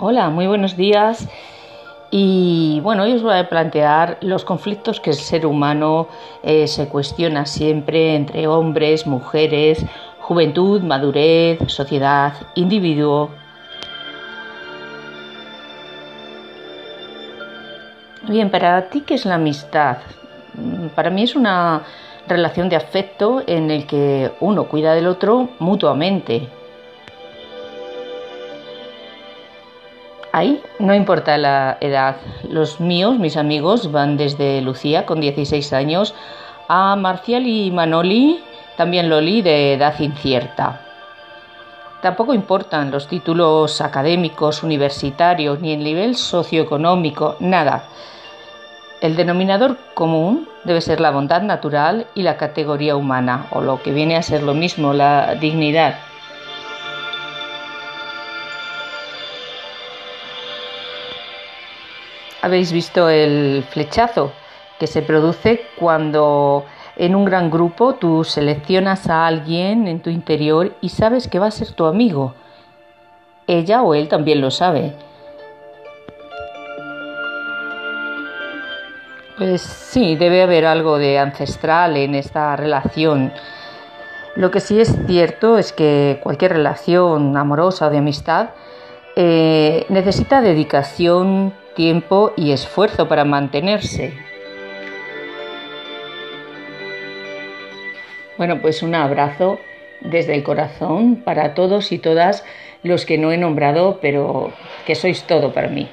Hola, muy buenos días. Y bueno, hoy os voy a plantear los conflictos que el ser humano eh, se cuestiona siempre entre hombres, mujeres, juventud, madurez, sociedad, individuo. Bien, para ti, ¿qué es la amistad? Para mí es una relación de afecto en el que uno cuida del otro mutuamente, Ahí no importa la edad. Los míos, mis amigos, van desde Lucía, con 16 años, a Marcial y Manoli, también Loli, de edad incierta. Tampoco importan los títulos académicos, universitarios, ni el nivel socioeconómico, nada. El denominador común debe ser la bondad natural y la categoría humana, o lo que viene a ser lo mismo, la dignidad. Habéis visto el flechazo que se produce cuando en un gran grupo tú seleccionas a alguien en tu interior y sabes que va a ser tu amigo. Ella o él también lo sabe. Pues sí, debe haber algo de ancestral en esta relación. Lo que sí es cierto es que cualquier relación amorosa o de amistad eh, necesita dedicación, tiempo y esfuerzo para mantenerse. Bueno, pues un abrazo desde el corazón para todos y todas los que no he nombrado, pero que sois todo para mí.